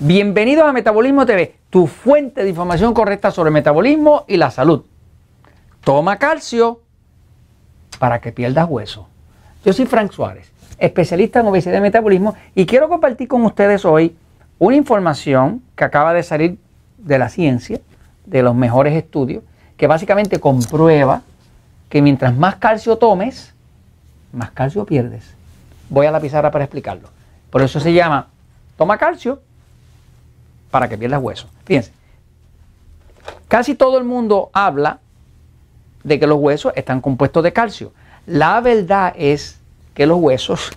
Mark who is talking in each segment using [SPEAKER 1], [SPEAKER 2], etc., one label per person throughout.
[SPEAKER 1] Bienvenidos a Metabolismo TV, tu fuente de información correcta sobre el metabolismo y la salud. Toma calcio para que pierdas hueso. Yo soy Frank Suárez, especialista en obesidad y metabolismo, y quiero compartir con ustedes hoy una información que acaba de salir de la ciencia, de los mejores estudios, que básicamente comprueba que mientras más calcio tomes, más calcio pierdes. Voy a la pizarra para explicarlo. Por eso se llama toma calcio para que pierdas hueso. Fíjense, casi todo el mundo habla de que los huesos están compuestos de calcio. La verdad es que los huesos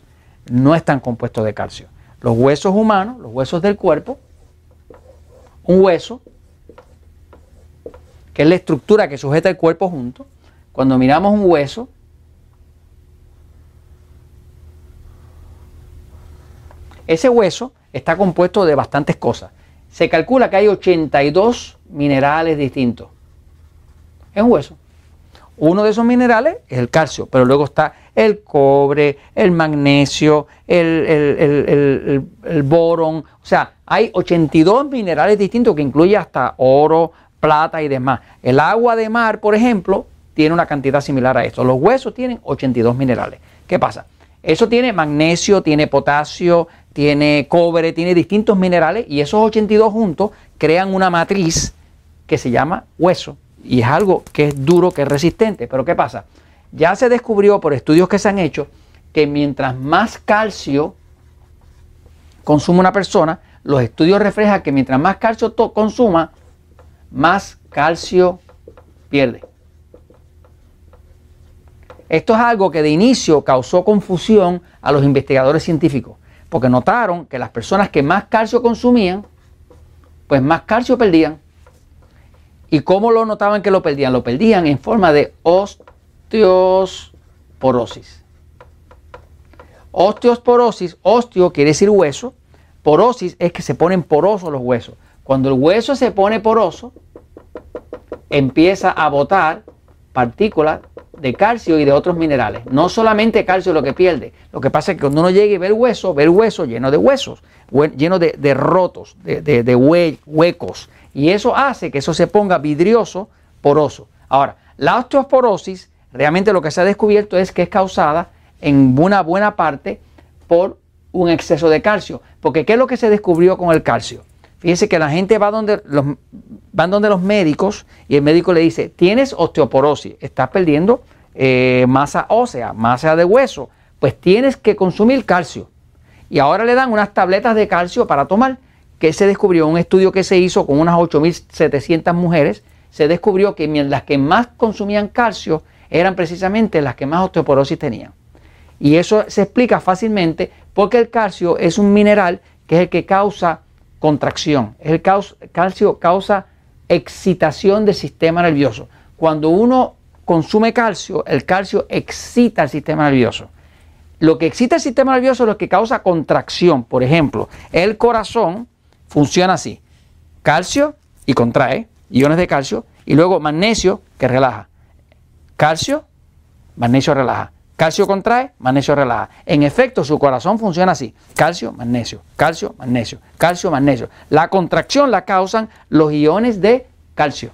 [SPEAKER 1] no están compuestos de calcio. Los huesos humanos, los huesos del cuerpo, un hueso, que es la estructura que sujeta el cuerpo junto, cuando miramos un hueso, ese hueso está compuesto de bastantes cosas. Se calcula que hay 82 minerales distintos. Es un hueso. Uno de esos minerales es el calcio, pero luego está el cobre, el magnesio, el, el, borón. O sea, hay 82 minerales distintos que incluye hasta oro, plata y demás. El agua de mar, por ejemplo, tiene una cantidad similar a esto. Los huesos tienen 82 minerales. ¿Qué pasa? Eso tiene magnesio, tiene potasio, tiene cobre, tiene distintos minerales y esos 82 juntos crean una matriz que se llama hueso. Y es algo que es duro, que es resistente. Pero ¿qué pasa? Ya se descubrió por estudios que se han hecho que mientras más calcio consume una persona, los estudios reflejan que mientras más calcio consuma, más calcio pierde. Esto es algo que de inicio causó confusión a los investigadores científicos, porque notaron que las personas que más calcio consumían, pues más calcio perdían. ¿Y cómo lo notaban que lo perdían? Lo perdían en forma de osteosporosis. Osteosporosis, osteo quiere decir hueso, porosis es que se ponen porosos los huesos. Cuando el hueso se pone poroso, empieza a botar partículas de calcio y de otros minerales. No solamente calcio lo que pierde. Lo que pasa es que cuando uno llegue a ver hueso, ver hueso lleno de huesos, lleno de, rotos, de, huecos. Y eso hace que eso se ponga vidrioso, poroso. Ahora, la osteoporosis, realmente lo que se ha descubierto es que es causada en una buena parte por un exceso de calcio. Porque ¿qué es lo que se descubrió con el calcio? Fíjense que la gente va donde los, van donde los médicos y el médico le dice, tienes osteoporosis, estás perdiendo eh, masa ósea, masa de hueso, pues tienes que consumir calcio. Y ahora le dan unas tabletas de calcio para tomar, que se descubrió un estudio que se hizo con unas 8.700 mujeres, se descubrió que las que más consumían calcio eran precisamente las que más osteoporosis tenían. Y eso se explica fácilmente porque el calcio es un mineral que es el que causa contracción. El calcio causa excitación del sistema nervioso. Cuando uno consume calcio, el calcio excita el sistema nervioso. Lo que excita el sistema nervioso es lo que causa contracción. Por ejemplo, el corazón funciona así. Calcio y contrae, iones de calcio, y luego magnesio que relaja. Calcio, magnesio relaja. Calcio contrae, magnesio relaja. En efecto, su corazón funciona así. Calcio, magnesio, calcio, magnesio, calcio, magnesio. La contracción la causan los iones de calcio.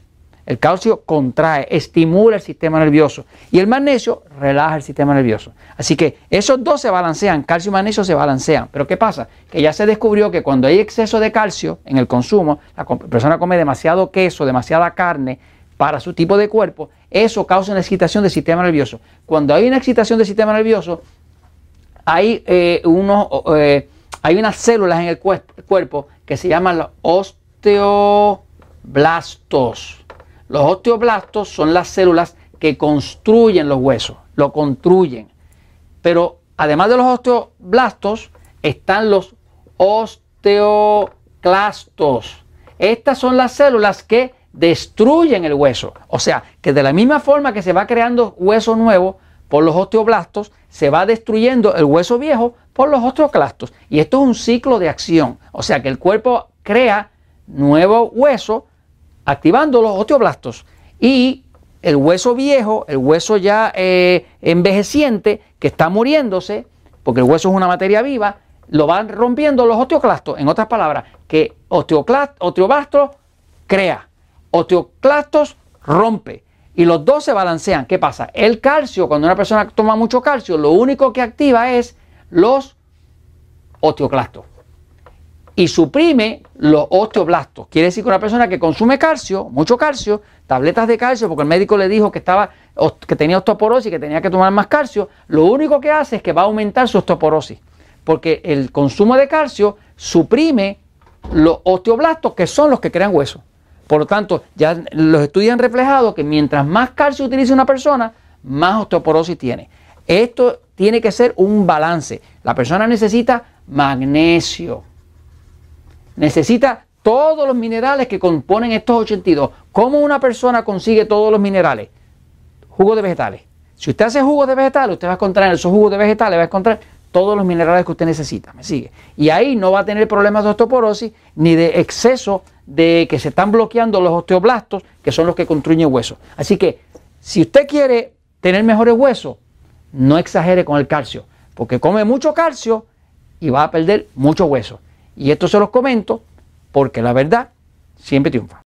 [SPEAKER 1] El calcio contrae, estimula el sistema nervioso y el magnesio relaja el sistema nervioso. Así que esos dos se balancean, calcio y magnesio se balancean. Pero ¿qué pasa? Que ya se descubrió que cuando hay exceso de calcio en el consumo, la persona come demasiado queso, demasiada carne, para su tipo de cuerpo, eso causa una excitación del sistema nervioso. Cuando hay una excitación del sistema nervioso, hay, eh, eh, hay unas células en el cuerpo que se llaman los osteoblastos. Los osteoblastos son las células que construyen los huesos, lo construyen. Pero además de los osteoblastos, están los osteoclastos. Estas son las células que destruyen el hueso. O sea, que de la misma forma que se va creando hueso nuevo por los osteoblastos, se va destruyendo el hueso viejo por los osteoclastos. Y esto es un ciclo de acción. O sea, que el cuerpo crea nuevo hueso activando los osteoblastos. Y el hueso viejo, el hueso ya eh, envejeciente, que está muriéndose, porque el hueso es una materia viva, lo van rompiendo los osteoclastos. En otras palabras, que osteoblasto crea, osteoclastos rompe. Y los dos se balancean. ¿Qué pasa? El calcio, cuando una persona toma mucho calcio, lo único que activa es los osteoclastos. Y suprime los osteoblastos. Quiere decir que una persona que consume calcio, mucho calcio, tabletas de calcio, porque el médico le dijo que, estaba, que tenía osteoporosis que tenía que tomar más calcio, lo único que hace es que va a aumentar su osteoporosis. Porque el consumo de calcio suprime los osteoblastos, que son los que crean hueso. Por lo tanto, ya los estudios han reflejado que mientras más calcio utilice una persona, más osteoporosis tiene. Esto tiene que ser un balance. La persona necesita magnesio. Necesita todos los minerales que componen estos 82. ¿Cómo una persona consigue todos los minerales? Jugo de vegetales. Si usted hace jugo de vegetales, usted va a encontrar en esos jugos de vegetales, va a encontrar todos los minerales que usted necesita. ¿Me sigue? Y ahí no va a tener problemas de osteoporosis ni de exceso de que se están bloqueando los osteoblastos, que son los que construyen huesos. Así que si usted quiere tener mejores huesos, no exagere con el calcio, porque come mucho calcio y va a perder mucho hueso. Y esto se los comento porque la verdad siempre triunfa.